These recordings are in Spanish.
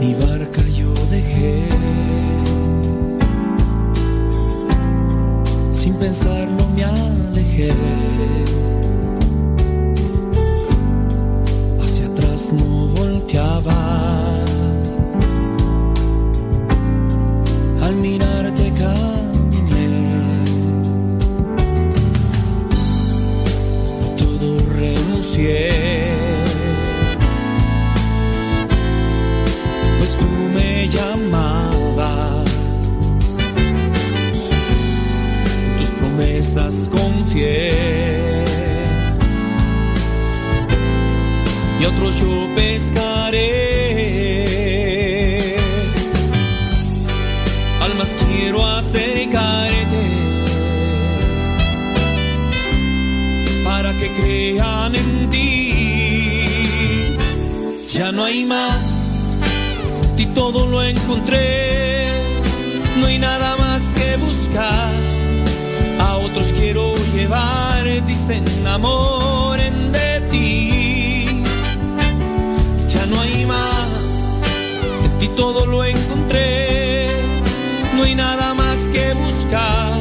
mi barca yo dejé. Sin pensarlo me alejé. Hacia atrás no volteaba. No hay nada más que buscar. A otros quiero llevar se enamoren de ti. Ya no hay más, en ti todo lo encontré. No hay nada más que buscar.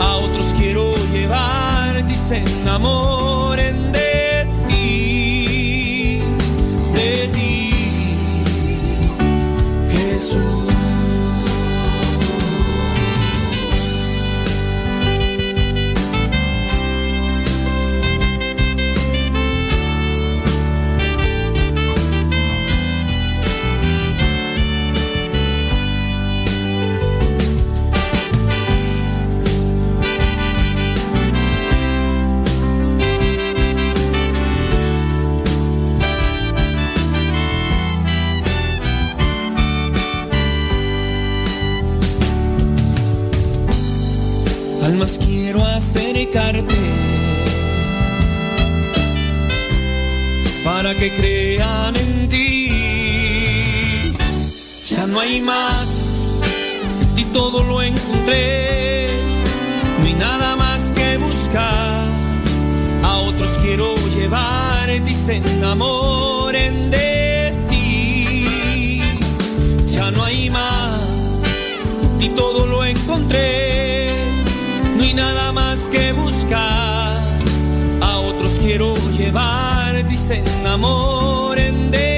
A otros quiero llevar y se acercarte para que crean en ti. Ya no hay más, en ti todo lo encontré. No hay nada más que buscar. A otros quiero llevar se enamoren de ti. Ya no hay más, en ti todo lo encontré. Nada más que buscar. A otros quiero llevar se enamoren de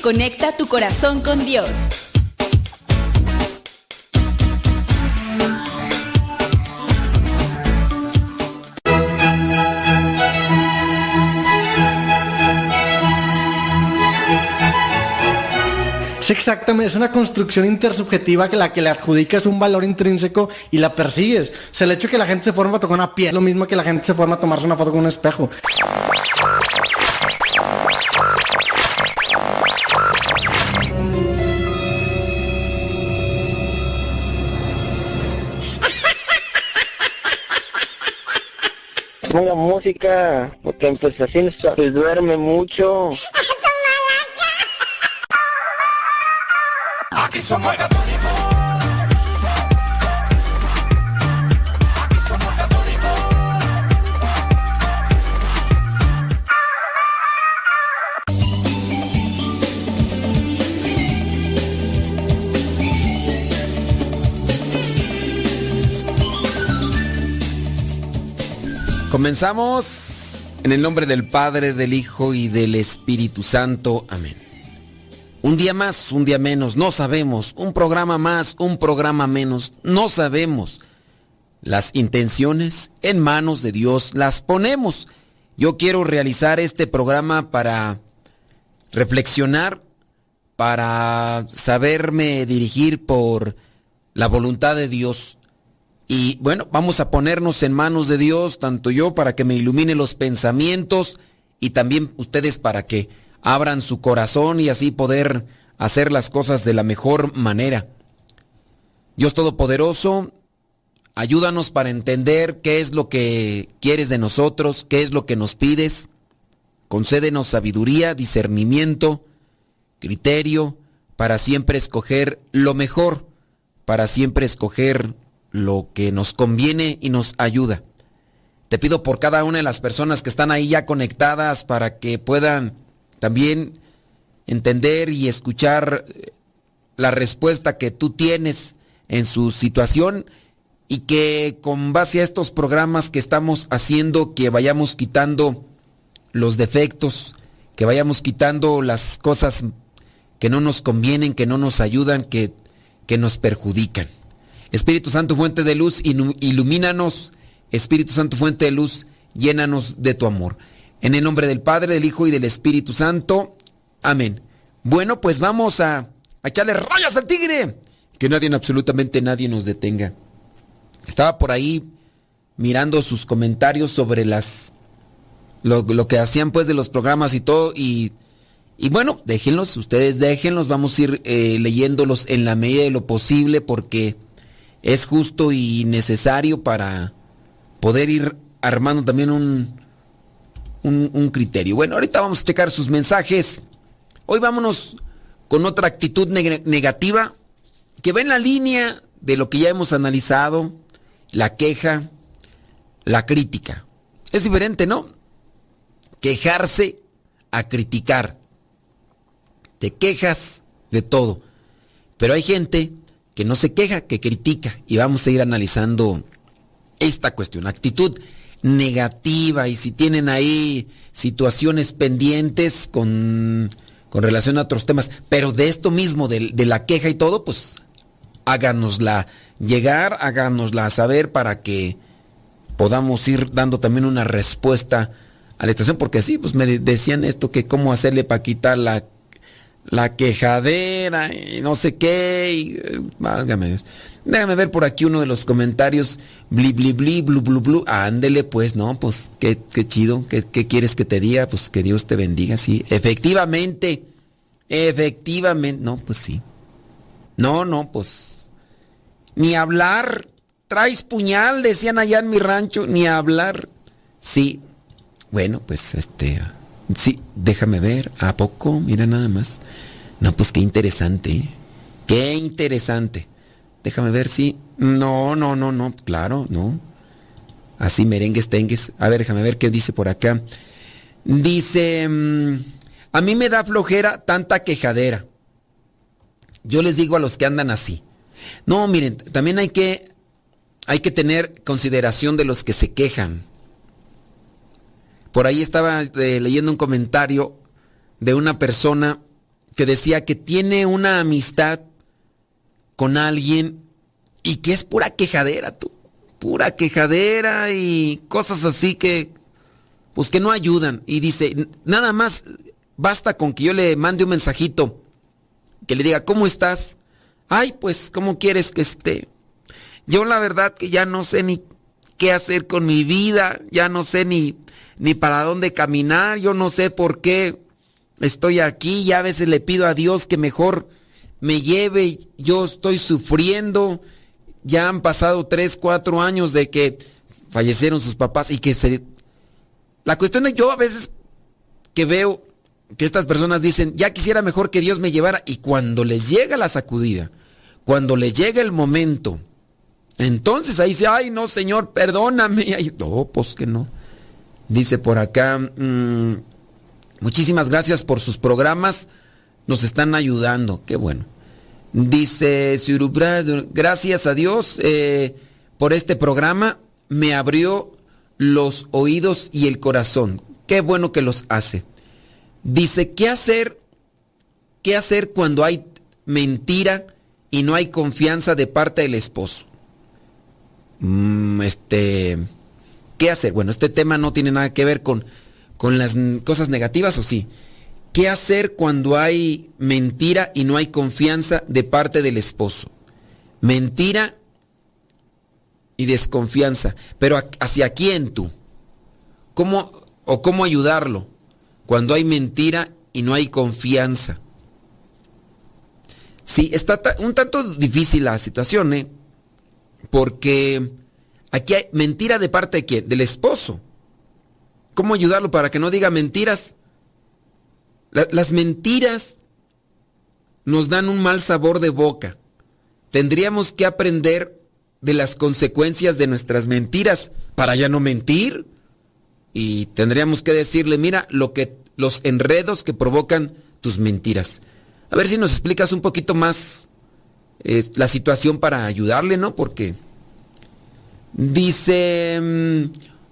Conecta tu corazón con Dios. exactamente, es una construcción intersubjetiva que la que le adjudicas un valor intrínseco y la persigues. O sea, el hecho que la gente se forma a tocar una piel es lo mismo que la gente se forma a tomarse una foto con un espejo. Porque pues así se duerme mucho. Aquí somos Comenzamos en el nombre del Padre, del Hijo y del Espíritu Santo. Amén. Un día más, un día menos, no sabemos. Un programa más, un programa menos, no sabemos. Las intenciones en manos de Dios las ponemos. Yo quiero realizar este programa para reflexionar, para saberme dirigir por la voluntad de Dios y bueno, vamos a ponernos en manos de Dios, tanto yo para que me ilumine los pensamientos y también ustedes para que abran su corazón y así poder hacer las cosas de la mejor manera. Dios Todopoderoso, ayúdanos para entender qué es lo que quieres de nosotros, qué es lo que nos pides. Concédenos sabiduría, discernimiento, criterio, para siempre escoger lo mejor, para siempre escoger lo que nos conviene y nos ayuda. Te pido por cada una de las personas que están ahí ya conectadas para que puedan también entender y escuchar eh, la respuesta que tú tienes en su situación y que con base a estos programas que estamos haciendo, que vayamos quitando los defectos, que vayamos quitando las cosas que no nos convienen, que no nos ayudan, que, que nos perjudican. Espíritu Santo, fuente de luz, ilumínanos. Espíritu Santo, fuente de luz, llénanos de tu amor. En el nombre del Padre, del Hijo y del Espíritu Santo. Amén. Bueno, pues vamos a, echarle rayas al tigre. Que nadie, absolutamente nadie nos detenga. Estaba por ahí mirando sus comentarios sobre las lo, que hacían pues de los programas y todo y, y bueno, déjenlos, ustedes déjenlos, vamos a ir eh, leyéndolos en la medida de lo posible porque es justo y necesario para poder ir armando también un, un, criterio. Bueno, ahorita vamos a checar sus mensajes. Hoy vámonos con otra actitud negativa que va en la línea de lo que ya hemos analizado, la queja, la crítica. Es diferente, ¿no? Quejarse a criticar. Te quejas de todo. Pero hay gente que no se queja, que critica. Y vamos a ir analizando esta cuestión. Actitud negativa y si tienen ahí situaciones pendientes con, con relación a otros temas, pero de esto mismo, de, la queja y todo, pues háganosla llegar, háganosla saber para que podamos ir dando también una respuesta a la estación, porque sí, pues me decían esto, que cómo hacerle para quitar la la quejadera y no sé qué. Y, eh, válgame Déjame ver por aquí uno de los comentarios. Bli, bli, bli, blu, blu, blu. Ándele, pues, no, pues, qué, qué chido. ¿Qué, ¿Qué, quieres que te diga? Pues que Dios te bendiga, sí. Efectivamente. Efectivamente. No, pues sí. No, no, pues. Ni hablar. Traes puñal, decían allá en mi rancho. Ni hablar. Sí. Bueno, pues, este. Sí, déjame ver. ¿A poco? Mira nada más. No, pues qué interesante. Qué interesante. Déjame ver si. No, no, no, no. Claro, no. Así merengues, tengues. A ver, déjame ver qué dice por acá. Dice. Mm, a mí me da flojera tanta quejadera. Yo les digo a los que andan así. No, miren, también hay que. Hay que tener consideración de los que se quejan. Por ahí estaba eh, leyendo un comentario de una persona que decía que tiene una amistad con alguien y que es pura quejadera, tú. Pura quejadera y cosas así que, pues que no ayudan. Y dice, nada más basta con que yo le mande un mensajito que le diga, ¿cómo estás? Ay, pues, ¿cómo quieres que esté? Yo la verdad que ya no sé ni qué hacer con mi vida, ya no sé ni, ni para dónde caminar, yo no sé por qué estoy aquí, ya a veces le pido a Dios que mejor me lleve, yo estoy sufriendo, ya han pasado tres, cuatro años de que fallecieron sus papás y que se... La cuestión es yo a veces que veo que estas personas dicen, ya quisiera mejor que Dios me llevara y cuando les llega la sacudida, cuando les llega el momento, entonces ahí dice, ay no Señor, perdóname. Ay, no, pues que no. Dice por acá, mm, muchísimas gracias por sus programas, nos están ayudando, qué bueno. Dice gracias a Dios eh, por este programa, me abrió los oídos y el corazón. Qué bueno que los hace. Dice, ¿qué hacer? ¿Qué hacer cuando hay mentira y no hay confianza de parte del esposo? Mm, este, ¿qué hacer? Bueno, este tema no tiene nada que ver con, con las cosas negativas, ¿o sí? ¿Qué hacer cuando hay mentira y no hay confianza de parte del esposo? Mentira y desconfianza. Pero ¿hacia quién tú? ¿Cómo o cómo ayudarlo cuando hay mentira y no hay confianza? Sí, está un tanto difícil la situación, ¿eh? Porque aquí hay mentira de parte de quién? Del esposo. ¿Cómo ayudarlo para que no diga mentiras? las mentiras nos dan un mal sabor de boca. Tendríamos que aprender de las consecuencias de nuestras mentiras para ya no mentir. Y tendríamos que decirle, mira, lo que los enredos que provocan tus mentiras. A ver si nos explicas un poquito más la situación para ayudarle, ¿no? Porque dice, mm,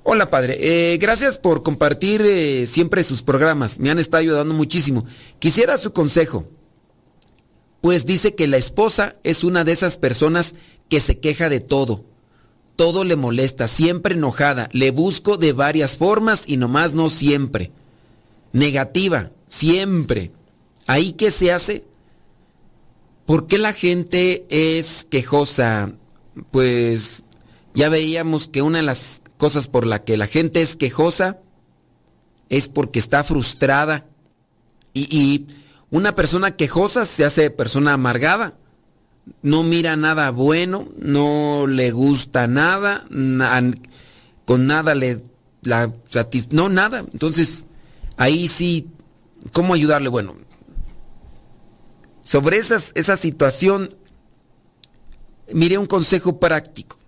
hola padre, eh, gracias por compartir eh, siempre sus programas, me han estado ayudando muchísimo. Quisiera su consejo, pues dice que la esposa es una de esas personas que se queja de todo. Todo le molesta, siempre enojada, le busco de varias formas y nomás no siempre. Negativa, siempre. ¿Ahí qué se hace? ¿Por qué la gente es quejosa? Pues ya veíamos que una de las cosas por la que la gente es quejosa es porque está frustrada. Y, una persona quejosa se hace persona amargada. No mira nada bueno, no le gusta nada, con nada le la no nada. Entonces, ahí sí, ¿cómo ayudarle? Bueno, sobre esa situación, miré un consejo práctico.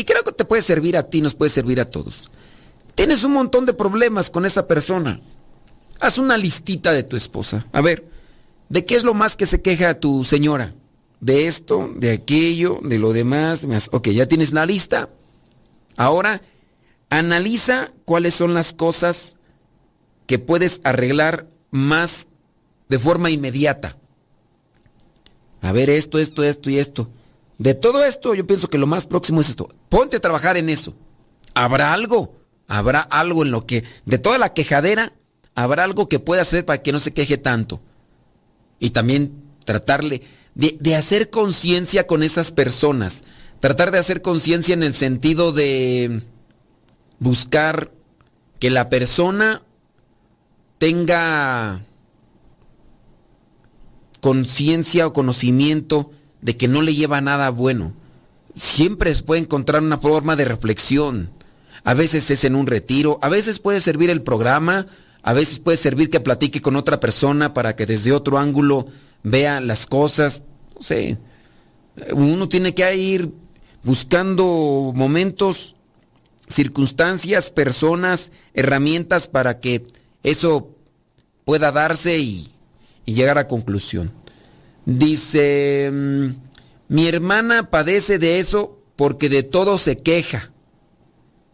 Y creo que te puede servir a ti, nos puede servir a todos. Tienes un montón de problemas con esa persona. Haz una listita de tu esposa. A ver, ¿de qué es lo más que se queja tu señora? De esto, de aquello, de lo demás. Ok, ya tienes la lista. Ahora, analiza cuáles son las cosas que puedes arreglar más de forma inmediata a ver esto, esto, esto y esto. De todo esto yo pienso que lo más próximo es esto. Ponte a trabajar en eso. Habrá algo, habrá algo en lo que, de toda la quejadera, habrá algo que pueda hacer para que no se queje tanto. Y también tratarle de, de hacer conciencia con esas personas. Tratar de hacer conciencia en el sentido de buscar que la persona tenga conciencia o conocimiento de que no le lleva nada bueno. Siempre se puede encontrar una forma de reflexión. A veces es en un retiro, a veces puede servir el programa, a veces puede servir que platique con otra persona para que desde otro ángulo vea las cosas. No sé. Uno tiene que ir buscando momentos, circunstancias, personas, herramientas para que eso pueda darse y y llegar a conclusión. Dice, mm, mi hermana padece de eso porque de todo se queja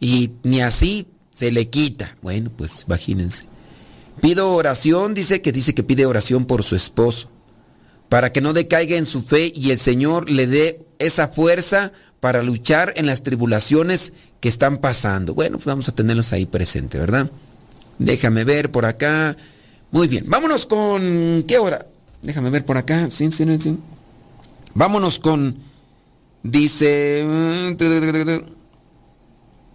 y ni así se le quita. Bueno, pues imagínense. Pido oración, dice que dice que pide oración por su esposo, para que no decaiga en su fe y el Señor le dé esa fuerza para luchar en las tribulaciones que están pasando. Bueno, pues vamos a tenerlos ahí presente, ¿verdad? Déjame ver por acá. Muy bien, vámonos con... ¿Qué hora? Déjame ver por acá. Sí, sí, sí. Vámonos con. Dice.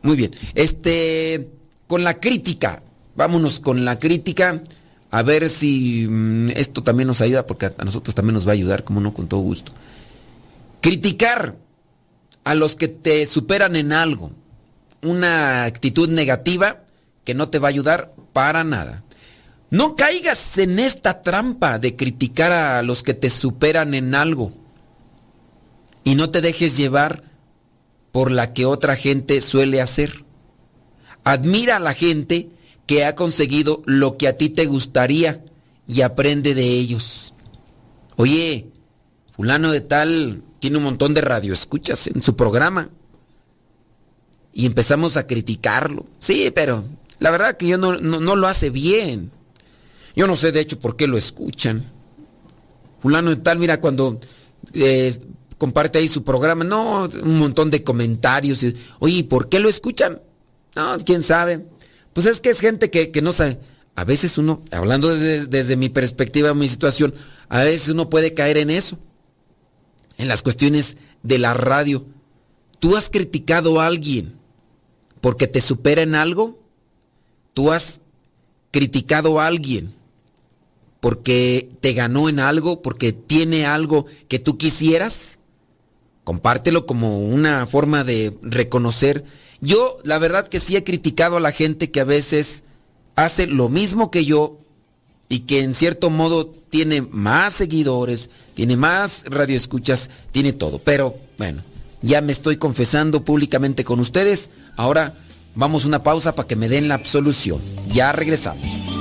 Muy bien. Este. Con la crítica. Vámonos con la crítica. A ver si mm, esto también nos ayuda, porque a nosotros también nos va a ayudar, como no, con todo gusto. Criticar a los que te superan en algo. Una actitud negativa que no te va a ayudar para nada. No caigas en esta trampa de criticar a los que te superan en algo. Y no te dejes llevar por la que otra gente suele hacer. Admira a la gente que ha conseguido lo que a ti te gustaría y aprende de ellos. Oye, fulano de tal tiene un montón de radioescuchas en su programa. Y empezamos a criticarlo. Sí, pero la verdad que yo no, no, lo hace bien. Yo no sé de hecho por qué lo escuchan. Fulano de tal, mira, cuando eh, comparte ahí su programa, no, un montón de comentarios. Oye, ¿por qué lo escuchan? No, quién sabe. Pues es que es gente que, no sabe. A veces uno, hablando desde, desde mi perspectiva, mi situación, a veces uno puede caer en eso. En las cuestiones de la radio. ¿Tú has criticado a alguien porque te supera en algo? ¿Tú has criticado a alguien porque te ganó en algo, porque tiene algo que tú quisieras? Compártelo como una forma de reconocer yo, la verdad que sí he criticado a la gente que a veces hace lo mismo que yo y que en cierto modo tiene más seguidores, tiene más radioescuchas, tiene todo. Pero bueno, ya me estoy confesando públicamente con ustedes. Ahora vamos a una pausa para que me den la absolución. Ya regresamos.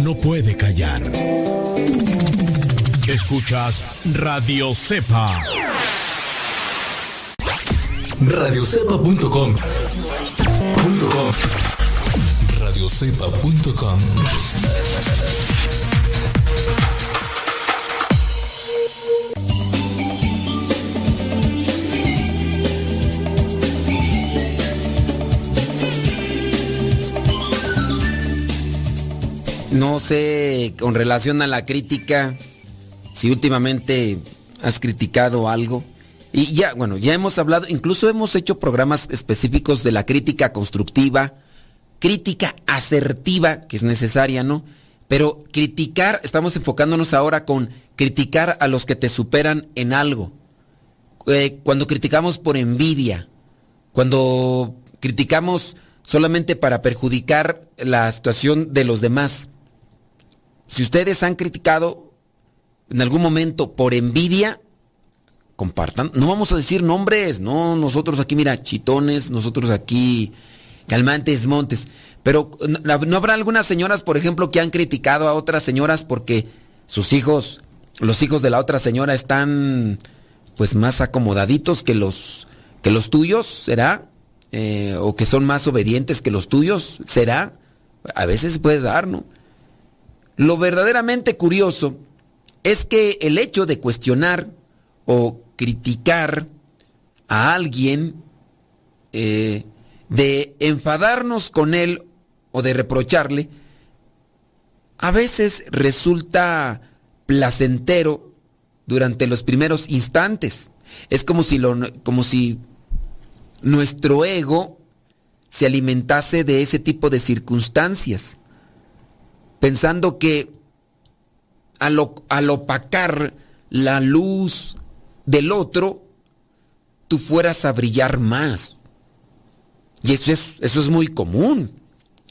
no puede callar. Escuchas Radio Cepa. Radiocepa.com. Radiocepa.com. No sé, con relación a la crítica, si últimamente has criticado algo. Y ya, bueno, ya hemos hablado, incluso hemos hecho programas específicos de la crítica constructiva, crítica asertiva, que es necesaria, ¿no? Pero criticar, estamos enfocándonos ahora con criticar a los que te superan en algo. Eh, cuando criticamos por envidia, cuando criticamos solamente para perjudicar la situación de los demás. Si ustedes han criticado en algún momento por envidia, compartan. No vamos a decir nombres, no, nosotros aquí, mira, chitones, nosotros aquí, calmantes, montes. Pero ¿no habrá algunas señoras, por ejemplo, que han criticado a otras señoras porque sus hijos, los hijos de la otra señora están pues más acomodaditos que los, que los tuyos, ¿será? Eh, o que son más obedientes que los tuyos, ¿será? A veces puede dar, ¿no? Lo verdaderamente curioso es que el hecho de cuestionar o criticar a alguien, eh, de enfadarnos con él o de reprocharle, a veces resulta placentero durante los primeros instantes. Es como si, lo, como si nuestro ego se alimentase de ese tipo de circunstancias, pensando que al, opacar la luz del otro, tú fueras a brillar más. Y eso es, eso es muy común.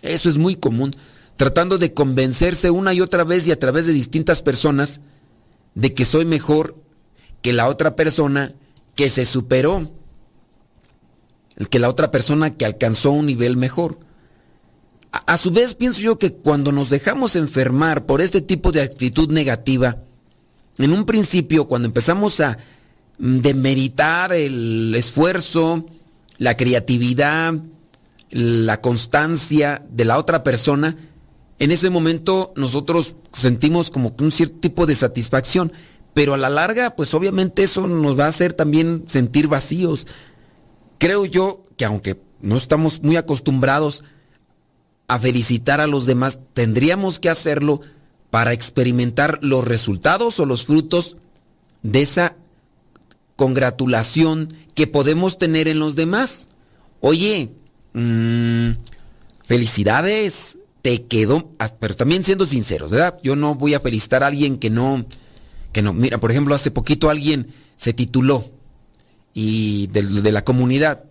Eso es muy común. Tratando de convencerse una y otra vez y a través de distintas personas de que soy mejor que la otra persona que se superó. Que la otra persona que alcanzó un nivel mejor. A, su vez pienso yo que cuando nos dejamos enfermar por este tipo de actitud negativa, en un principio, cuando empezamos a demeritar el esfuerzo, la creatividad, la constancia de la otra persona, en ese momento nosotros sentimos como un cierto tipo de satisfacción, pero a la larga, pues obviamente eso nos va a hacer también sentir vacíos. Creo yo que aunque no estamos muy acostumbrados a felicitar a los demás, tendríamos que hacerlo para experimentar los resultados o los frutos de esa congratulación que podemos tener en los demás. Oye, mmm, felicidades, te quedó, ah, pero también siendo sinceros, ¿verdad? Yo no voy a felicitar a alguien que no, que no, mira, por ejemplo, hace poquito alguien se tituló y de, la comunidad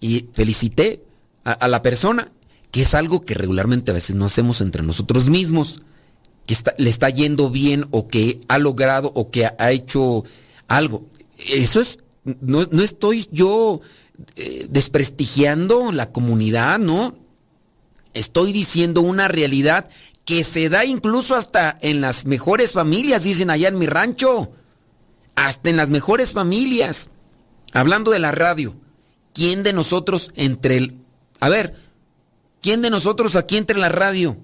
y felicité a, la persona, que es algo que regularmente a veces no hacemos entre nosotros mismos que está, le está yendo bien o que ha logrado o que ha, hecho algo. Eso es, no, no estoy yo eh, desprestigiando la comunidad, ¿no? Estoy diciendo una realidad que se da incluso hasta en las mejores familias, dicen allá en mi rancho. Hasta en las mejores familias. Hablando de la radio, ¿quién de nosotros entre el... A ver, ¿quién de nosotros aquí entre la radio?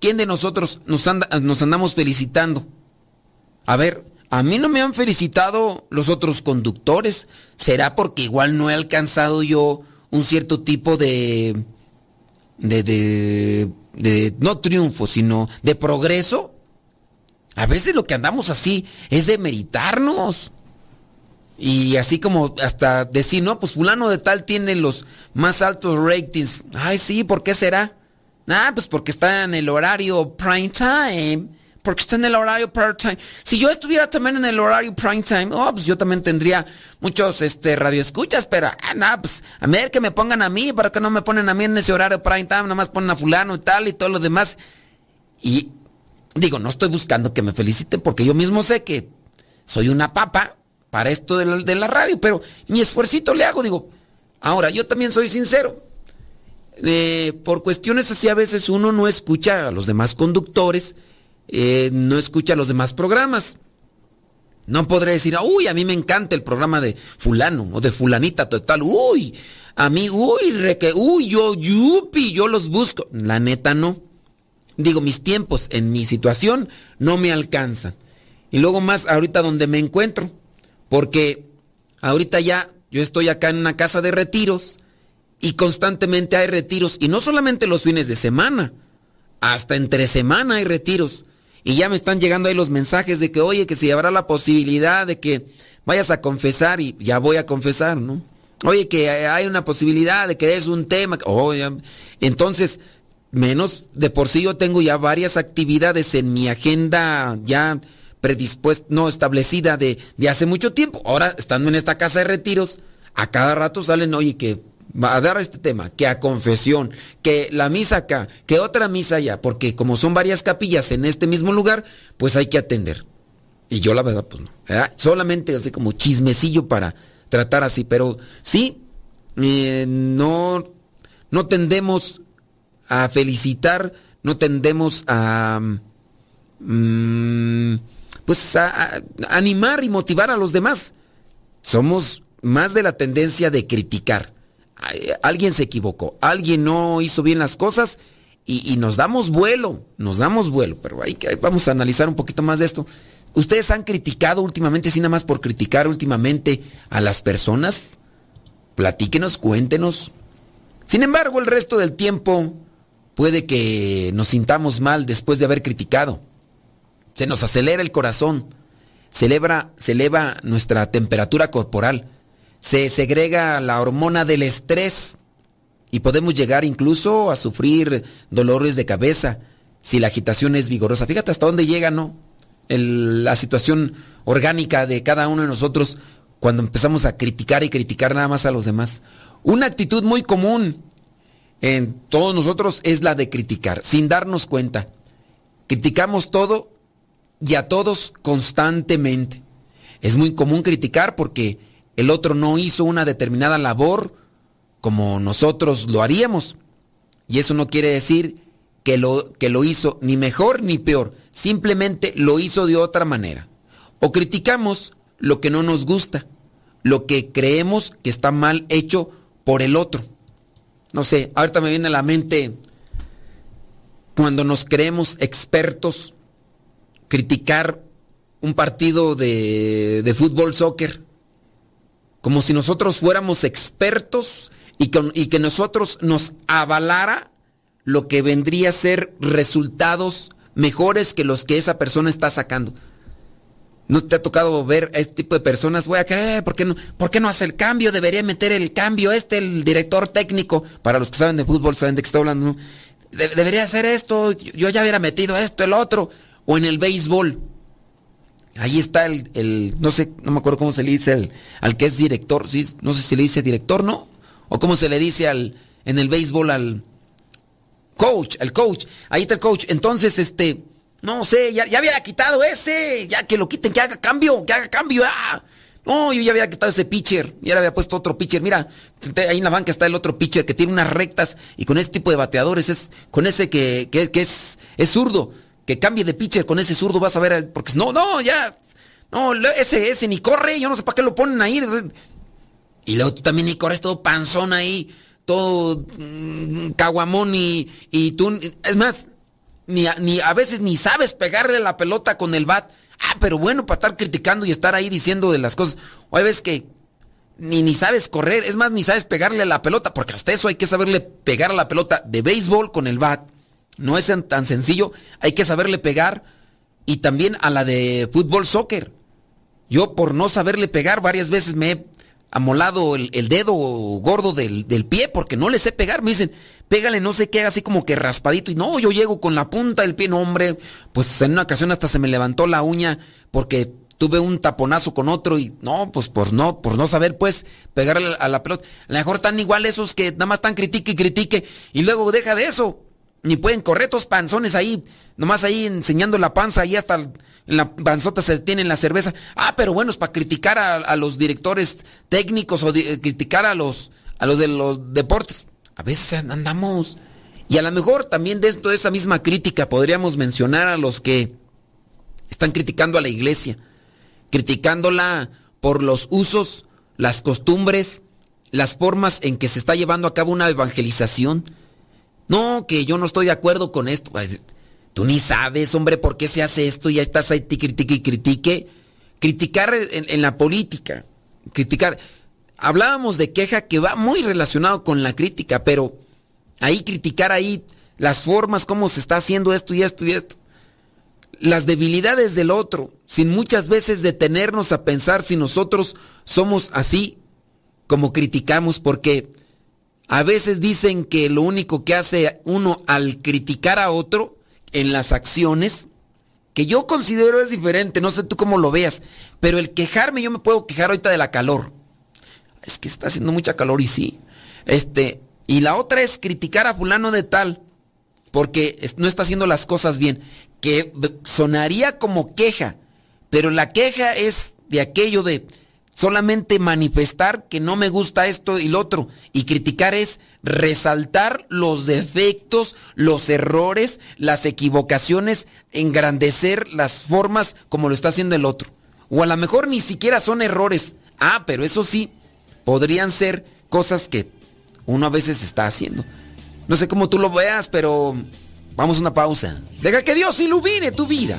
¿Quién de nosotros nos andamos felicitando? A ver, a mí no me han felicitado los otros conductores. ¿Será porque igual no he alcanzado yo un cierto tipo de... de, de, de no triunfo, sino de progreso? A veces lo que andamos así es de meritarnos. Y así como hasta decir, no, pues fulano de tal tiene los más altos ratings. Ay, sí, ¿por qué será? Ah, pues porque está en el horario prime time. Porque está en el horario prime time. Si yo estuviera también en el horario prime time, oh, pues yo también tendría muchos este, radioescuchas, pero ah, nah, pues a ver que me pongan a mí, para que no me ponen a mí en ese horario prime time, nomás ponen a fulano y tal y todo lo demás. Y digo, no estoy buscando que me feliciten porque yo mismo sé que soy una papa para esto de la, radio, pero mi esfuercito le hago, digo, ahora yo también soy sincero. Eh, por cuestiones así a veces uno no escucha a los demás conductores, eh, no escucha a los demás programas. No podré decir, uy, a mí me encanta el programa de fulano o de fulanita total, uy, a mí, uy, reque, uy, yo, yupi, yo los busco. La neta no. Digo, mis tiempos en mi situación no me alcanzan. Y luego más ahorita donde me encuentro, porque ahorita ya yo estoy acá en una casa de retiros y constantemente hay retiros, y no solamente los fines de semana, hasta entre semana hay retiros. Y ya me están llegando ahí los mensajes de que, oye, que se habrá la posibilidad de que vayas a confesar, y ya voy a confesar, ¿no? Oye, que hay una posibilidad de que es un tema. Oh. Entonces, menos de por sí yo tengo ya varias actividades en mi agenda ya predispuesta, no establecida de, de hace mucho tiempo. Ahora, estando en esta casa de retiros, a cada rato salen, oye, que va a dar este tema, que a confesión, que la misa acá, que otra misa allá, porque como son varias capillas en este mismo lugar, pues hay que atender. Y yo la verdad, pues no. Solamente así como chismecillo para tratar así, pero sí, eh, no, no tendemos a felicitar, no tendemos a, mm, pues a, animar y motivar a los demás. Somos más de la tendencia de criticar alguien se equivocó, alguien no hizo bien las cosas y, y nos damos vuelo, nos damos vuelo, pero ahí vamos a analizar un poquito más de esto. ¿Ustedes han criticado últimamente, sí nada más por criticar últimamente a las personas? Platíquenos, cuéntenos. Sin embargo, el resto del tiempo, puede que nos sintamos mal después de haber criticado. Se nos acelera el corazón, se eleva, se eleva nuestra temperatura corporal, se segrega la hormona del estrés y podemos llegar incluso a sufrir dolores de cabeza si la agitación es vigorosa. Fíjate hasta dónde llega, ¿no? la situación orgánica de cada uno de nosotros cuando empezamos a criticar y criticar nada más a los demás. Una actitud muy común en todos nosotros es la de criticar, sin darnos cuenta. Criticamos todo y a todos constantemente. Es muy común criticar porque el otro no hizo una determinada labor como nosotros lo haríamos. Y eso no quiere decir que lo, que lo hizo ni mejor ni peor, simplemente lo hizo de otra manera. O criticamos lo que no nos gusta, lo que creemos que está mal hecho por el otro. No sé, ahorita me viene a la mente cuando nos creemos expertos, criticar un partido de, de fútbol, soccer, como si nosotros fuéramos expertos y, y que nosotros nos avalara lo que vendría a ser resultados mejores que los que esa persona está sacando. ¿No te ha tocado ver a este tipo de personas? Voy a creer, ¿por qué no, ¿por qué no hace el cambio? Debería meter el cambio. Este, el director técnico, para los que saben de fútbol, saben de qué estoy hablando. debería hacer esto, yo ya hubiera metido esto, el otro. O en el béisbol. Ahí está el, no sé, no me acuerdo cómo se le dice al, al que es director, ¿sí? no sé si le dice director, ¿no? O cómo se le dice al, en el béisbol al, Coach, el coach. Ahí está el coach. Entonces, este, no sé, ya, ya había quitado ese. Ya que lo quiten, que haga cambio, que haga cambio. Ah. No, yo ya había quitado ese pitcher. Ya le había puesto otro pitcher. Mira, ahí en la banca está el otro pitcher que tiene unas rectas y con ese tipo de bateadores, es con ese que, que, que es, es zurdo. Que cambie de pitcher con ese zurdo, vas a ver. Porque no, no, ya. No, ese, ese ni corre. Yo no sé para qué lo ponen ahí. Y luego tú también ni corres todo panzón ahí todo mm, caguamón y, y, tú, es más, ni a, ni a veces ni sabes pegarle la pelota con el bat. Ah, pero bueno, para estar criticando y estar ahí diciendo de las cosas. O hay veces que ni, ni sabes correr, es más, ni sabes pegarle la pelota, porque hasta eso hay que saberle pegar a la pelota de béisbol con el bat. No es tan sencillo, hay que saberle pegar y también a la de fútbol soccer. Yo por no saberle pegar varias veces me he amolado el, el dedo gordo del, del, pie porque no le sé pegar. Me dicen, pégale no sé qué, así como que raspadito. Y no, yo llego con la punta del pie. No, hombre, pues en una ocasión hasta se me levantó la uña porque tuve un taponazo con otro y no, pues por no, por no saber pues pegarle a la pelota. A lo mejor están igual esos que nada más están critique y critique y luego deja de eso ni pueden correr estos panzones ahí, nomás ahí enseñando la panza, ahí hasta en la panzota se detienen la cerveza. Ah, pero bueno, es para criticar a, los directores técnicos o eh, criticar a los, a los de los deportes. A veces andamos. Y a lo mejor también dentro de esa misma crítica podríamos mencionar a los que están criticando a la iglesia, criticándola por los usos, las costumbres, las formas en que se está llevando a cabo una evangelización no, que yo no estoy de acuerdo con esto. Tú ni sabes, hombre, por qué se hace esto y ya estás ahí, critique y critique. Criticar en, la política, criticar. Hablábamos de queja que va muy relacionado con la crítica, pero ahí criticar ahí las formas, cómo se está haciendo esto y esto y esto. Las debilidades del otro, sin muchas veces detenernos a pensar si nosotros somos así como criticamos, porque a veces dicen que lo único que hace uno al criticar a otro en las acciones, que yo considero es diferente, no sé tú cómo lo veas, pero el quejarme, yo me puedo quejar ahorita de la calor. Es que está haciendo mucha calor y sí. Este, y la otra es criticar a fulano de tal porque no está haciendo las cosas bien, que sonaría como queja, pero la queja es de aquello de solamente manifestar que no me gusta esto y lo otro. Y criticar es resaltar los defectos, los errores, las equivocaciones, engrandecer las formas como lo está haciendo el otro. O a lo mejor ni siquiera son errores. Ah, pero eso sí, podrían ser cosas que uno a veces está haciendo. No sé cómo tú lo veas, pero vamos a una pausa. Deja que Dios ilumine tu vida.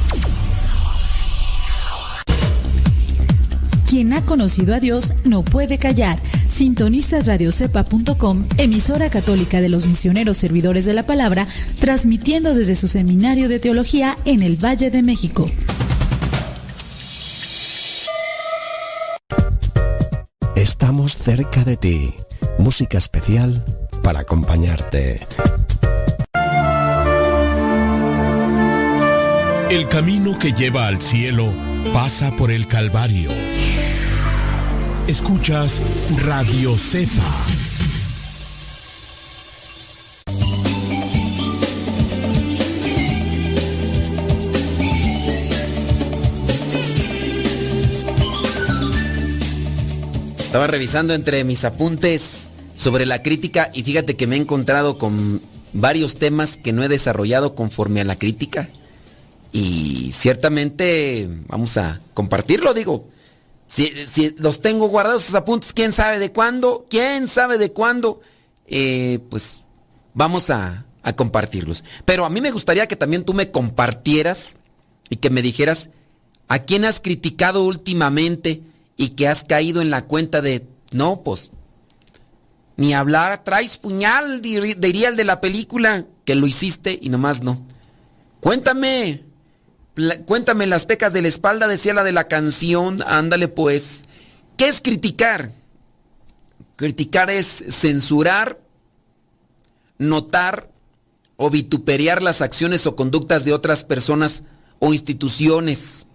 Quien ha conocido a Dios no puede callar. Sintonizas radiocepa.com, emisora católica de los misioneros servidores de la palabra, transmitiendo desde su seminario de teología en el Valle de México. Estamos cerca de ti. Música especial para acompañarte. El camino que lleva al cielo pasa por el Calvario. Escuchas Radio Cepa. Estaba revisando entre mis apuntes sobre la crítica y fíjate que me he encontrado con varios temas que no he desarrollado conforme a la crítica y ciertamente vamos a compartirlo, digo. Si, los tengo guardados esos apuntes, quién sabe de cuándo, quién sabe de cuándo, eh, pues vamos a, a compartirlos. Pero a mí me gustaría que también tú me compartieras y que me dijeras a quién has criticado últimamente y que has caído en la cuenta de, no, pues, ni hablar, traes puñal, diría el de la película, que lo hiciste y nomás no. Cuéntame, cuéntame las pecas de la espalda, decía la de la canción, ándale pues. ¿Qué es criticar? Criticar es censurar, notar o vituperiar las acciones o conductas de otras personas o instituciones.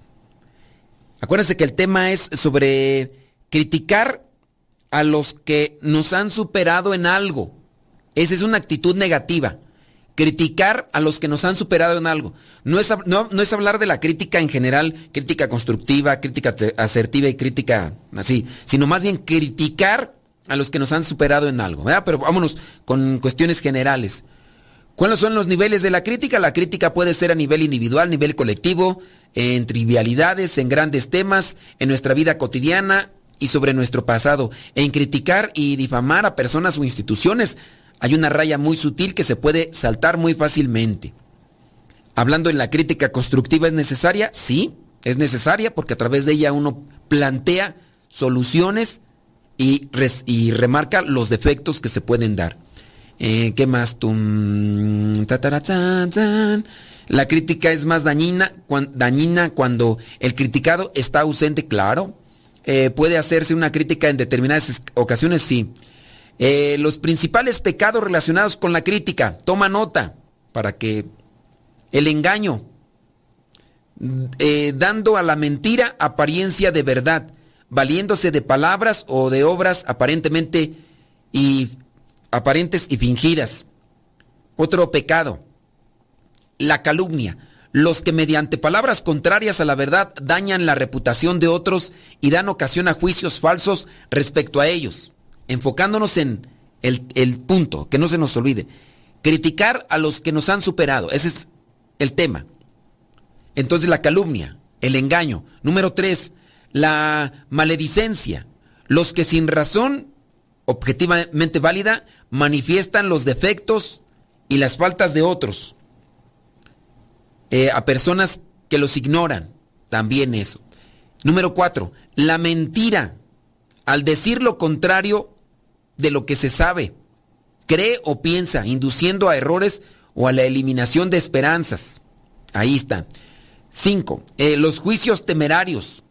Acuérdense que el tema es sobre criticar a los que nos han superado en algo. Esa es una actitud negativa. Criticar a los que nos han superado en algo. No es, no, es hablar de la crítica en general, crítica constructiva, crítica asertiva y crítica así, sino más bien criticar a los que nos han superado en algo. Pero vámonos con cuestiones generales. ¿Cuáles son los niveles de la crítica? La crítica puede ser a nivel individual, nivel colectivo, en trivialidades, en grandes temas, en nuestra vida cotidiana y sobre nuestro pasado. En criticar y difamar a personas o instituciones hay una raya muy sutil que se puede saltar muy fácilmente. Hablando en la crítica constructiva es necesaria, sí, es necesaria porque a través de ella uno plantea soluciones y, y remarca los defectos que se pueden dar. Eh, ¿Qué más? La crítica es más dañina, dañina cuando el criticado está ausente, claro. Eh, puede hacerse una crítica en determinadas ocasiones, sí. Eh, los principales pecados relacionados con la crítica, toma nota para que el engaño, dando a la mentira apariencia de verdad, valiéndose de palabras o de obras aparentemente y aparentes y fingidas. Otro pecado, la calumnia. Los que mediante palabras contrarias a la verdad dañan la reputación de otros y dan ocasión a juicios falsos respecto a ellos. Enfocándonos en el, el punto, que no se nos olvide. Criticar a los que nos han superado. Ese es el tema. Entonces la calumnia, el engaño. Número tres, la maledicencia. Los que sin razón objetivamente válida manifiestan los defectos y las faltas de otros. Eh, a personas que los ignoran, también eso. Número cuatro, la mentira. Al decir lo contrario de lo que se sabe, cree o piensa, induciendo a errores o a la eliminación de esperanzas. Ahí está. Cinco, eh, los juicios temerarios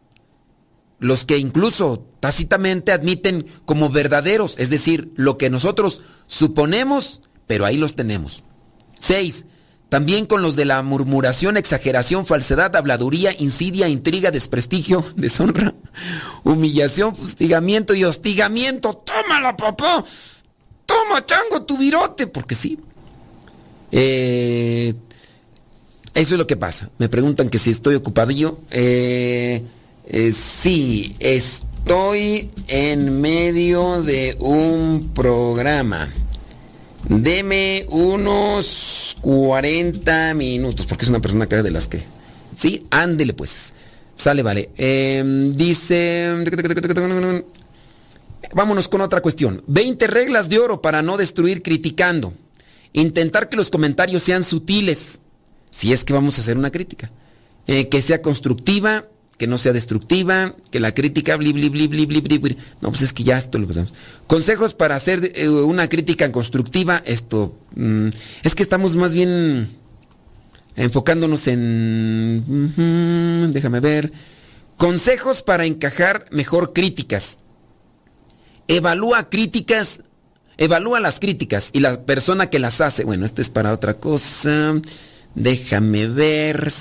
los que incluso tácitamente admiten como verdaderos, es decir, lo que nosotros suponemos, pero ahí los tenemos. Seis, También con los de la murmuración, exageración, falsedad, habladuría, insidia, intriga, desprestigio, deshonra, humillación, fustigamiento y hostigamiento. ¡Tómala, papá! ¡Toma, chango, tu virote! Porque sí. Eh, eso es lo que pasa. Me preguntan que si estoy ocupado. Eh, eh, sí, estoy en medio de un programa. Deme unos 40 minutos, porque es una persona acá de las que... Sí, ándele pues. Sale, vale. Em, dice... Vámonos con otra cuestión. 20 reglas de oro para no destruir criticando. Intentar que los comentarios sean sutiles, si es que vamos a hacer una crítica. Eh, que sea constructiva, que no sea destructiva, que la crítica, bli, bli, bli, bli, bli, bli, No, pues es que ya esto lo pasamos. Consejos para hacer eh, una crítica constructiva, esto. Mm, es que estamos más bien enfocándonos en. déjame ver. Consejos para encajar mejor críticas. Evalúa críticas. Evalúa las críticas y la persona que las hace. Bueno, esto es para otra cosa. Déjame ver.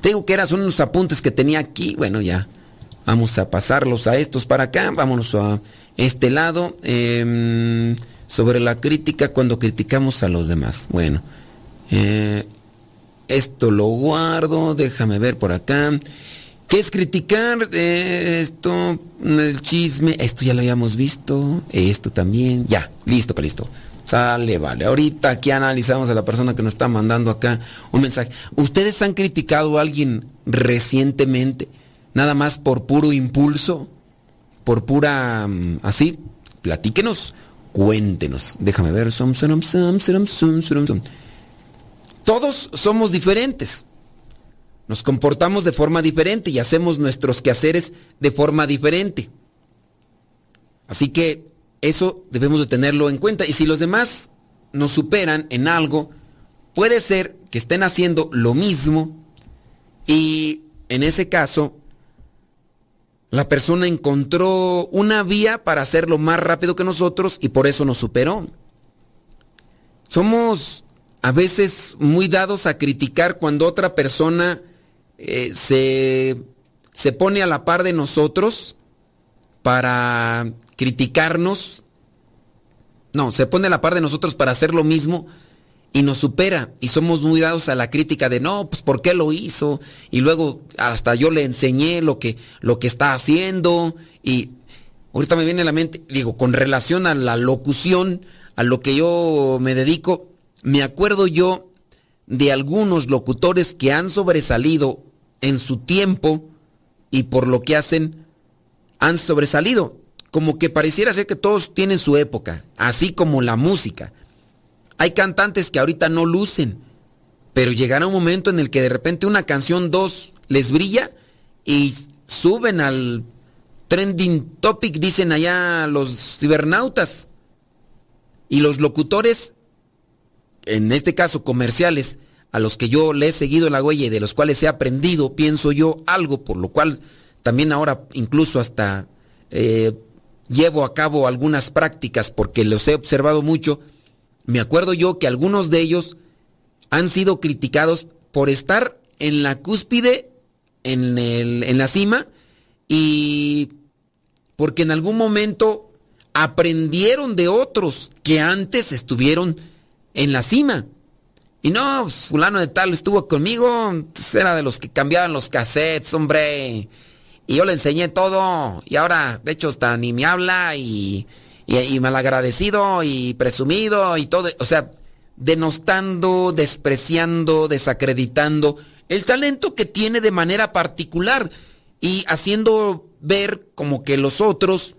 Te digo que eran unos apuntes que tenía aquí. Bueno, ya. Vamos a pasarlos a estos para acá. Vámonos a este lado. Em, sobre la crítica cuando criticamos a los demás. Bueno. Eh, esto lo guardo. Déjame ver por acá. ¿Qué es criticar? Eh, esto, el chisme. Esto ya lo habíamos visto. Esto también. Ya. Listo, listo. Sale, vale. Ahorita aquí analizamos a la persona que nos está mandando acá un mensaje. ¿Ustedes han criticado a alguien recientemente? Nada más por puro impulso, por pura... Mm, así, platíquenos, cuéntenos. Déjame ver. Todos somos diferentes. Nos comportamos de forma diferente y hacemos nuestros quehaceres de forma diferente. Así que eso debemos de tenerlo en cuenta. Y si los demás nos superan en algo, puede ser que estén haciendo lo mismo y en ese caso la persona encontró una vía para hacerlo más rápido que nosotros y por eso nos superó. Somos a veces muy dados a criticar cuando otra persona eh, se, se pone a la par de nosotros para criticarnos. No, se pone a la par de nosotros para hacer lo mismo y nos supera. Y somos muy dados a la crítica de no, pues ¿por qué lo hizo? Y luego hasta yo le enseñé lo que, lo que está haciendo. Y ahorita me viene a la mente, digo, con relación a la locución, a lo que yo me dedico, me acuerdo yo de algunos locutores que han sobresalido en su tiempo y por lo que hacen han sobresalido. Como que pareciera ser que todos tienen su época, así como la música. Hay cantantes que ahorita no lucen, pero llegará un momento en el que de repente una canción, dos, les brilla y suben al trending topic, dicen allá los cibernautas. Y los locutores, en este caso comerciales, a los que yo le he seguido la huella y de los cuales he aprendido, pienso yo, algo por lo cual también ahora incluso hasta eh, llevo a cabo algunas prácticas porque los he observado mucho. Me acuerdo yo que algunos de ellos han sido criticados por estar en la cúspide, en, el, en la cima, y porque en algún momento aprendieron de otros que antes estuvieron en la cima. Y no, pues, fulano de tal estuvo conmigo, pues, era de los que cambiaban los cassettes, hombre. Y yo le enseñé todo. Y ahora, de hecho, hasta ni me habla y, y, malagradecido y presumido y todo. O sea, denostando, despreciando, desacreditando el talento que tiene de manera particular y haciendo ver como que los otros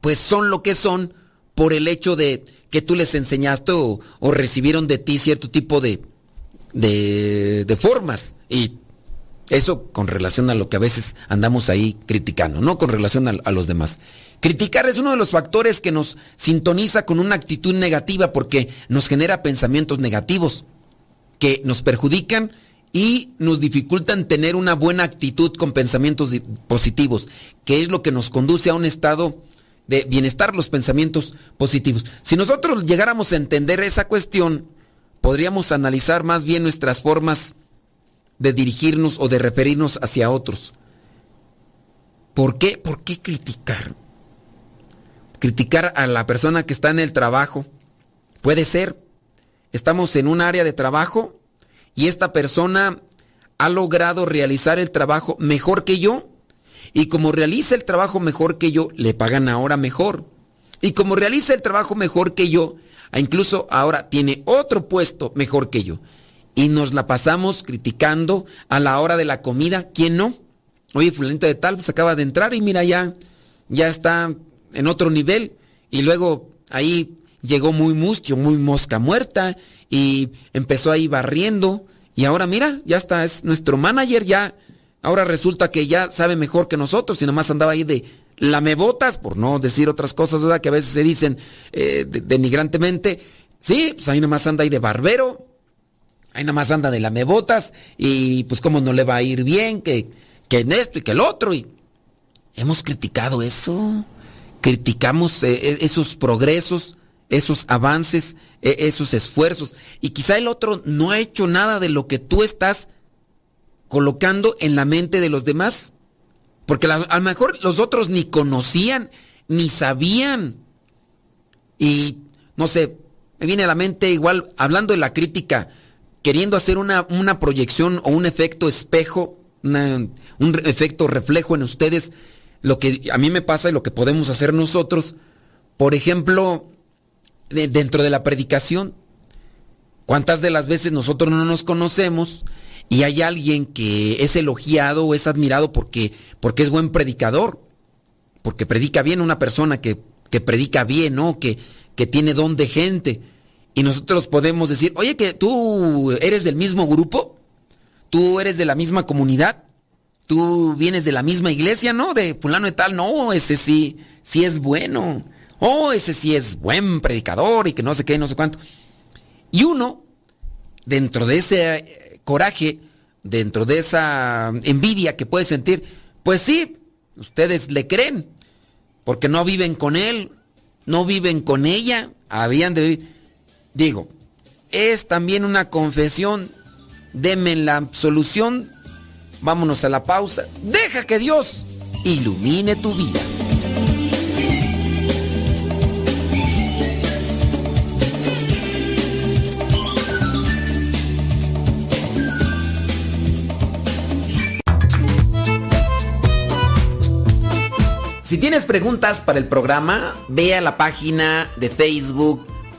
pues son lo que son por el hecho de que tú les enseñaste o, recibieron de ti cierto tipo de, de, de formas. Y eso con relación a lo que a veces andamos ahí criticando, no con relación a, los demás. Criticar es uno de los factores que nos sintoniza con una actitud negativa porque nos genera pensamientos negativos que nos perjudican y nos dificultan tener una buena actitud con pensamientos positivos, que es lo que nos conduce a un estado de bienestar, los pensamientos positivos. Si nosotros llegáramos a entender esa cuestión, podríamos analizar más bien nuestras formas de dirigirnos o de referirnos hacia otros. ¿Por qué? ¿Por qué criticar? Criticar a la persona que está en el trabajo. Puede ser. Estamos en un área de trabajo y esta persona ha logrado realizar el trabajo mejor que yo. Y como realiza el trabajo mejor que yo, le pagan ahora mejor. Y como realiza el trabajo mejor que yo, incluso ahora tiene otro puesto mejor que yo. Y nos la pasamos criticando a la hora de la comida. ¿Quién no? Oye, fulanito de tal, pues acaba de entrar y mira ya, ya está en otro nivel. Y luego ahí llegó muy mustio, muy mosca muerta y empezó ahí barriendo. Y ahora mira, ya está, es nuestro manager, ya. Ahora resulta que ya sabe mejor que nosotros y nomás andaba ahí de lamebotas, por no decir otras cosas, ¿verdad? Que a veces se dicen eh, denigrantemente. Sí, pues ahí nomás anda ahí de barbero, ahí nomás anda de lamebotas y pues cómo no le va a ir bien, que que en esto y que el otro. Y hemos criticado eso. Criticamos eh, eh, esos progresos, esos avances, eh, esos esfuerzos. Y quizá el otro no ha hecho nada de lo que tú estás colocando en la mente de los demás. Porque a lo mejor los otros ni conocían, ni sabían. Y no sé, me viene a la mente igual, hablando de la crítica, queriendo hacer una, una proyección o un efecto espejo un efecto reflejo en ustedes, lo que a mí me pasa y lo que podemos hacer nosotros. Por ejemplo, dentro de la predicación, ¿cuántas de las veces nosotros no nos conocemos y hay alguien que es elogiado o es admirado porque, porque es buen predicador? Porque predica bien una persona que, que predica bien, ¿no? Que, que tiene don de gente. Y nosotros podemos decir, oye, que tú eres del mismo grupo tú eres de la misma comunidad, tú vienes de la misma iglesia, ¿no? De fulano y tal, no, ese sí, sí es bueno. Oh, ese sí es buen predicador y que no sé qué, no sé cuánto. Y uno, dentro de ese eh, coraje, dentro de esa envidia que puede sentir, pues sí, ustedes le creen, porque no viven con él, no viven con ella, habían de vivir. Digo, es también una confesión Deme la solución. Vámonos a la pausa. Deja que Dios ilumine tu vida. Si tienes preguntas para el programa, ve a la página de Facebook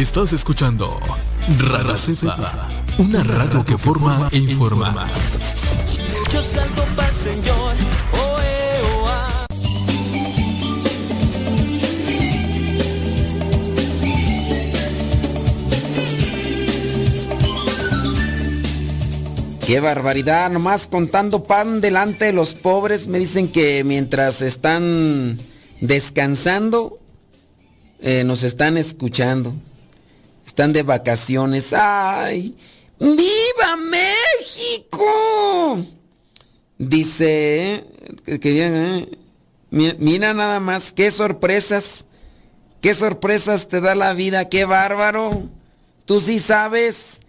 Estás escuchando Radio Cepa, una radio que forma e informa. Yo salto para el Señor. Qué barbaridad, nomás contando pan delante de los pobres. Me dicen que mientras están descansando, eh, nos están escuchando. Están de vacaciones. ¡Ay! ¡Viva México! Dice eh, que bien, eh, mi- Mira nada más, qué sorpresas. Qué sorpresas te da la vida, qué bárbaro. Tú sí sabes.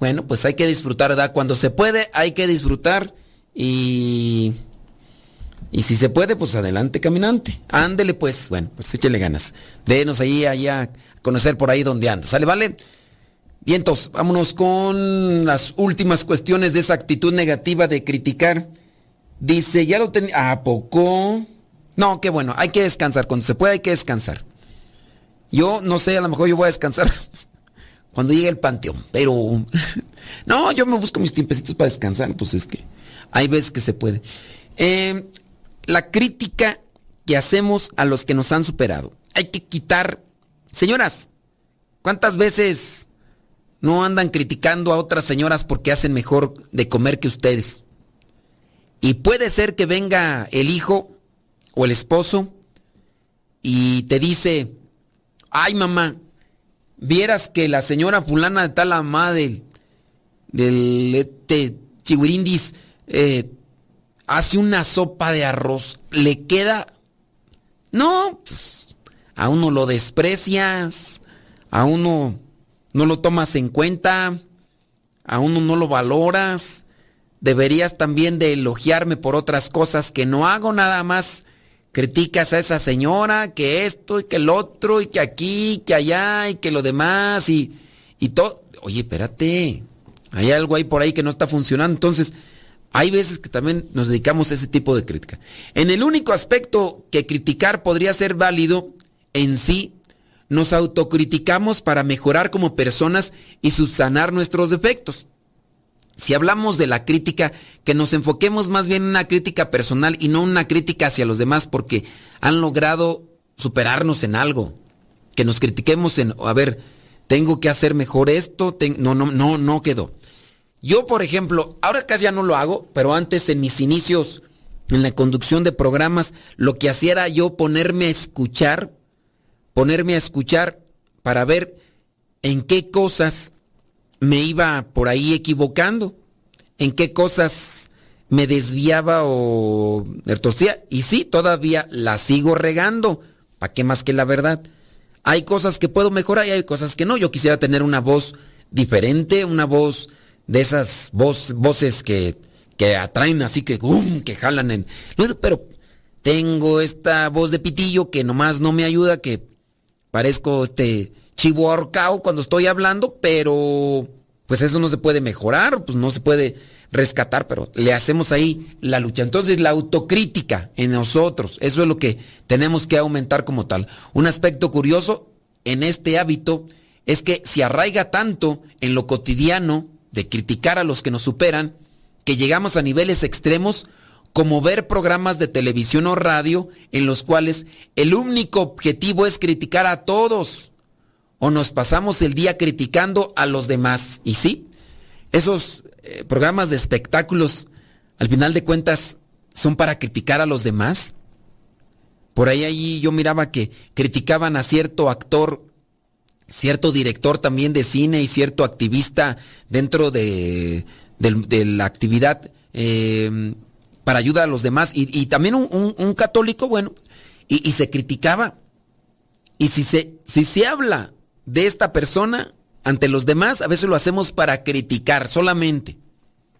Bueno, pues hay que disfrutar, ¿verdad? Cuando se puede, hay que disfrutar. Y. Y si se puede, pues adelante, caminante. Ándele, pues. Bueno, pues échele ganas. Denos ahí, allá, a conocer por ahí donde anda. ¿Sale, vale? Vientos, vámonos con las últimas cuestiones de esa actitud negativa de criticar. Dice, ya lo tenía. ¿A poco? No, qué bueno, hay que descansar. Cuando se puede, hay que descansar. Yo no sé, a lo mejor yo voy a descansar cuando llegue el panteón, pero no, yo me busco mis tiempecitos para descansar, pues es que hay veces que se puede. Eh, la crítica que hacemos a los que nos han superado. Hay que quitar, señoras, ¿cuántas veces no andan criticando a otras señoras porque hacen mejor de comer que ustedes? Y puede ser que venga el hijo o el esposo y te dice, ay mamá, vieras que la señora fulana de tal mamá del, del este hace una sopa de arroz, le queda... No, pues a uno lo desprecias, a uno no lo tomas en cuenta, a uno no lo valoras. Deberías también de elogiarme por otras cosas que no hago nada más. Criticas a esa señora, que esto y que el otro, y que aquí, que allá, y que lo demás, y, y todo. Oye, espérate, hay algo ahí por ahí que no está funcionando. Entonces, hay veces que también nos dedicamos a ese tipo de crítica. En el único aspecto que criticar podría ser válido en sí, nos autocriticamos para mejorar como personas y subsanar nuestros defectos. Si hablamos de la crítica, que nos enfoquemos más bien en una crítica personal y no una crítica hacia los demás porque han logrado superarnos en algo. Que nos critiquemos en, a ver, tengo que hacer mejor esto, no, no, no, no quedó. Yo, por ejemplo, ahora casi ya no lo hago, pero antes en mis inicios en la conducción de programas, lo que hacía era yo ponerme a escuchar, ponerme a escuchar para ver en qué cosas me iba por ahí equivocando, en qué cosas me desviaba o me torcía. Y sí, todavía la sigo regando. ¿Para qué más que la verdad? Hay cosas que puedo mejorar y hay cosas que no. Yo quisiera tener una voz diferente, una voz de esas voces que, que atraen así que, ¡gum! que jalan en... Pero tengo esta voz de pitillo que nomás no me ayuda, que parezco este chivo ahorcado cuando estoy hablando, pero pues eso no se puede mejorar, pues no se puede rescatar, pero le hacemos ahí la lucha. Entonces la autocrítica en nosotros, eso es lo que tenemos que aumentar como tal. Un aspecto curioso en este hábito es que se arraiga tanto en lo cotidiano de criticar a los que nos superan, que llegamos a niveles extremos como ver programas de televisión o radio en los cuales el único objetivo es criticar a todos o nos pasamos el día criticando a los demás. Y sí, esos eh, programas de espectáculos, al final de cuentas, son para criticar a los demás. Por ahí, ahí yo miraba que criticaban a cierto actor, cierto director también de cine y cierto activista dentro de, de la actividad eh, para ayudar a los demás. Y, también un católico, bueno, y, y se criticaba. Y si se, si se habla de esta persona ante los demás, a veces lo hacemos para criticar solamente.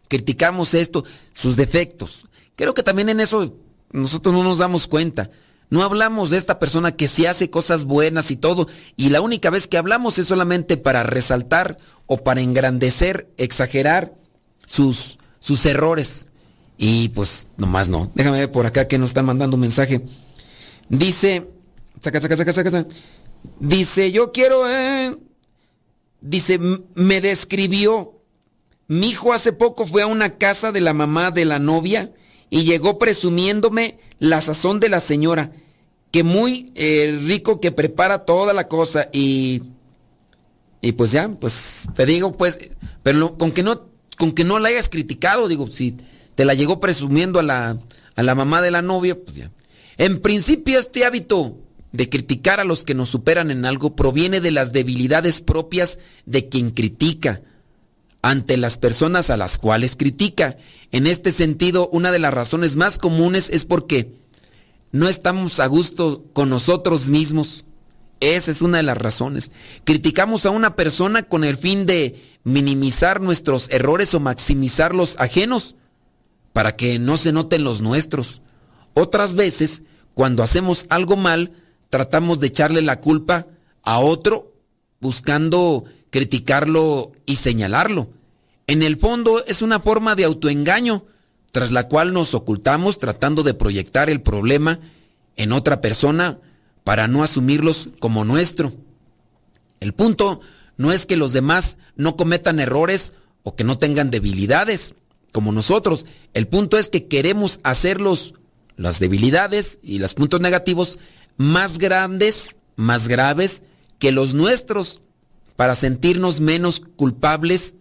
Criticamos esto, sus defectos. Creo que también en eso nosotros no nos damos cuenta. No hablamos de esta persona que sí hace cosas buenas y todo, y la única vez que hablamos es solamente para resaltar o para engrandecer, exagerar sus, sus errores. Y pues nomás no. Déjame ver por acá que nos están mandando un mensaje. Dice, saca, saca, saca, saca, saca. Dice, yo quiero, eh, dice, me describió. Mi hijo hace poco fue a una casa de la mamá de la novia y llegó presumiéndome la sazón de la señora, que muy eh, rico que prepara toda la cosa y y pues ya, pues te digo pues, pero con que no con que no la hayas criticado, digo, si te la llegó presumiendo a la a la mamá de la novia, pues ya. En principio este hábito de criticar a los que nos superan en algo proviene de las debilidades propias de quien critica ante las personas a las cuales critica. En este sentido, una de las razones más comunes es porque no estamos a gusto con nosotros mismos. Esa es una de las razones. Criticamos a una persona con el fin de minimizar nuestros errores o maximizar los ajenos para que no se noten los nuestros. Otras veces, cuando hacemos algo mal, tratamos de echarle la culpa a otro buscando criticarlo y señalarlo. En el fondo es una forma de autoengaño tras la cual nos ocultamos tratando de proyectar el problema en otra persona para no asumirlos como nuestro. El punto no es que los demás no cometan errores o que no tengan debilidades como nosotros. El punto es que queremos hacerlos las debilidades y los puntos negativos más grandes, más graves que los nuestros para sentirnos menos culpables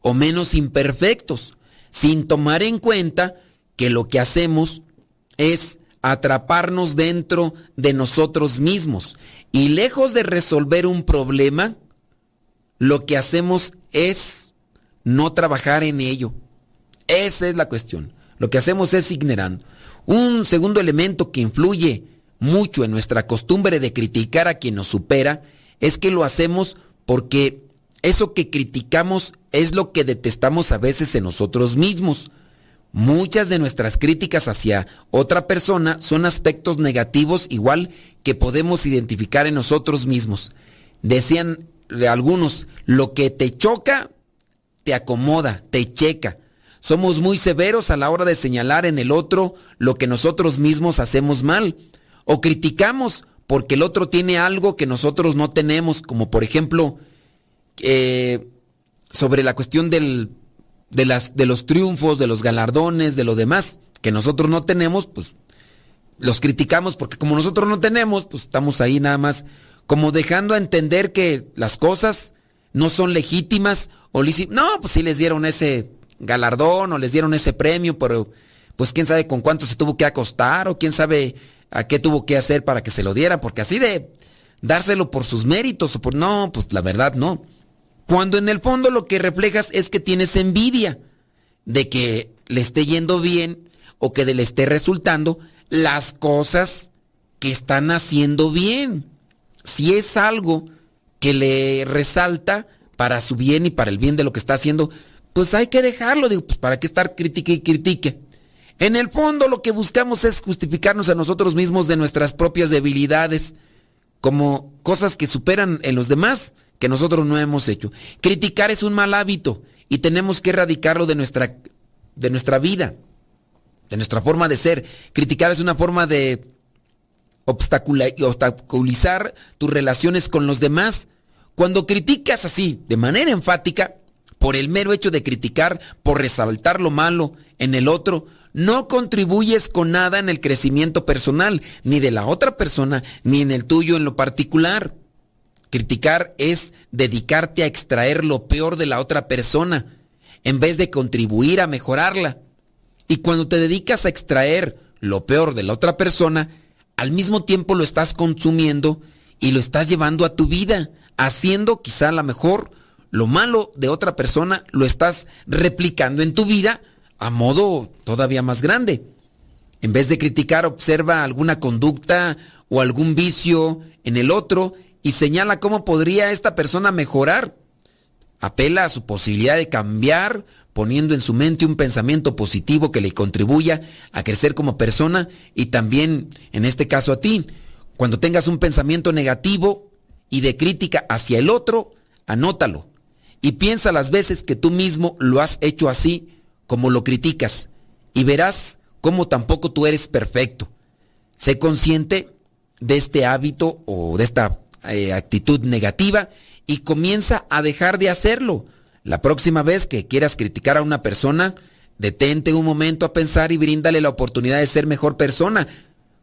o menos imperfectos, sin tomar en cuenta que lo que hacemos es atraparnos dentro de nosotros mismos. Y lejos de resolver un problema, lo que hacemos es no trabajar en ello. Esa es la cuestión. Lo que hacemos es ignorando. Un segundo elemento que influye mucho en nuestra costumbre de criticar a quien nos supera es que lo hacemos porque eso que criticamos es lo que detestamos a veces en nosotros mismos. Muchas de nuestras críticas hacia otra persona son aspectos negativos igual que podemos identificar en nosotros mismos. Decían algunos, lo que te choca, te acomoda, te checa. Somos muy severos a la hora de señalar en el otro lo que nosotros mismos hacemos mal. O criticamos porque el otro tiene algo que nosotros no tenemos, como por ejemplo, eh, sobre la cuestión de, de los triunfos, de los galardones, de lo demás que nosotros no tenemos, pues los criticamos porque como nosotros no tenemos, pues estamos ahí nada más como dejando a entender que las cosas no son legítimas o no, pues sí les dieron ese galardón o les dieron ese premio, pero pues quién sabe con cuánto se tuvo que acostar o quién sabe a qué tuvo que hacer para que se lo dieran, porque así de dárselo por sus méritos o por no, pues la verdad no. Cuando en el fondo lo que reflejas es que tienes envidia de que le esté yendo bien o que le esté resultando las cosas que están haciendo bien. Si es algo que le resalta para su bien y para el bien de lo que está haciendo, pues hay que dejarlo, digo, pues para qué estar critique y critique. En el fondo lo que buscamos es justificarnos a nosotros mismos de nuestras propias debilidades como cosas que superan en los demás que nosotros no hemos hecho. Criticar es un mal hábito y tenemos que erradicarlo de nuestra, de nuestra vida, de nuestra forma de ser. Criticar es una forma de obstaculizar tus relaciones con los demás. Cuando criticas así, de manera enfática, por el mero hecho de criticar, por resaltar lo malo en el otro, no contribuyes con nada en el crecimiento personal, ni de la otra persona, ni en el tuyo en lo particular. Criticar es dedicarte a extraer lo peor de la otra persona en vez de contribuir a mejorarla. Y cuando te dedicas a extraer lo peor de la otra persona, al mismo tiempo lo estás consumiendo y lo estás llevando a tu vida, haciendo quizá la mejor lo malo de otra persona lo estás replicando en tu vida a modo todavía más grande. En vez de criticar, observa alguna conducta o algún vicio en el otro y señala cómo podría esta persona mejorar. Apela a su posibilidad de cambiar, poniendo en su mente un pensamiento positivo que le contribuya a crecer como persona y también, en este caso, a ti. Cuando tengas un pensamiento negativo y de crítica hacia el otro, anótalo y piensa las veces que tú mismo lo has hecho así como lo criticas y verás cómo tampoco tú eres perfecto. Sé consciente de este hábito o de esta eh, actitud negativa y comienza a dejar de hacerlo. La próxima vez que quieras criticar a una persona, detente un momento a pensar y bríndale la oportunidad de ser mejor persona,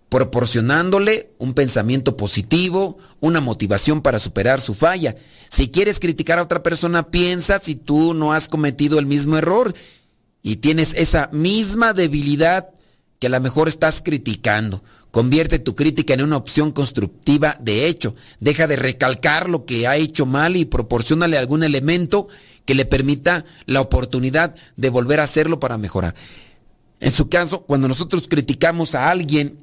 proporcionándole un pensamiento positivo, una motivación para superar su falla. Si quieres criticar a otra persona, piensa si tú no has cometido el mismo error y tienes esa misma debilidad que a lo mejor estás criticando. Convierte tu crítica en una opción constructiva de hecho. Deja de recalcar lo que ha hecho mal y proporcionale algún elemento que le permita la oportunidad de volver a hacerlo para mejorar. En su caso, cuando nosotros criticamos a alguien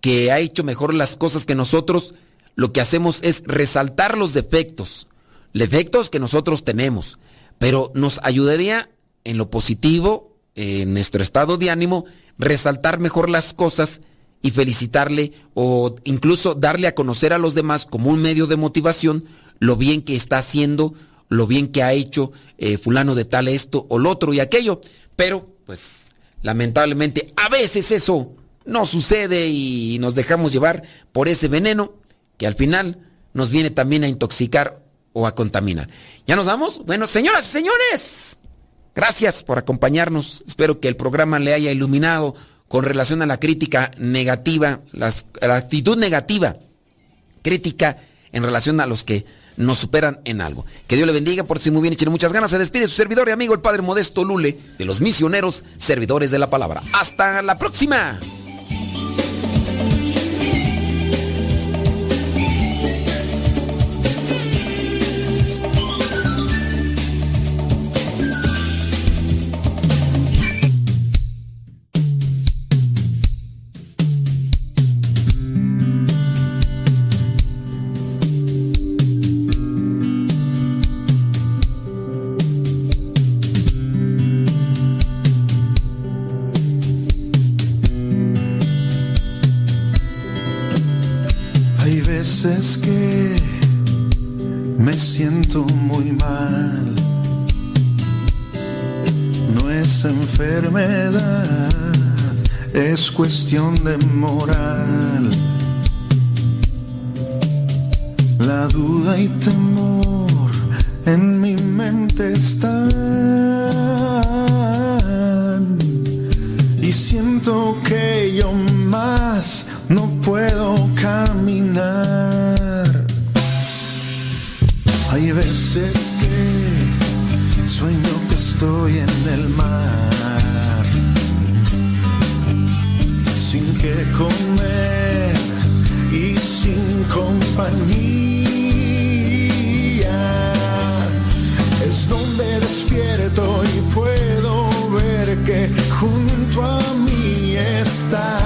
que ha hecho mejor las cosas que nosotros, lo que hacemos es resaltar los defectos, defectos que nosotros tenemos, pero nos ayudaría en lo positivo, en nuestro estado de ánimo, resaltar mejor las cosas y felicitarle o incluso darle a conocer a los demás como un medio de motivación lo bien que está haciendo, lo bien que ha hecho eh, fulano de tal esto o lo otro y aquello. Pero, pues, lamentablemente, a veces eso no sucede y nos dejamos llevar por ese veneno que al final nos viene también a intoxicar o a contaminar. ¿Ya nos vamos? Bueno, señoras y señores, gracias por acompañarnos. Espero que el programa le haya iluminado con relación a la crítica negativa, la actitud negativa, crítica en relación a los que nos superan en algo. Que Dios le bendiga, por si muy bien tiene muchas ganas. Se despide su servidor y amigo, el Padre Modesto Lule, de los misioneros servidores de la palabra. Hasta la próxima. Cuestión de moral. La duda y temor en mi mente están. Es donde despierto y puedo ver que junto a mí estás.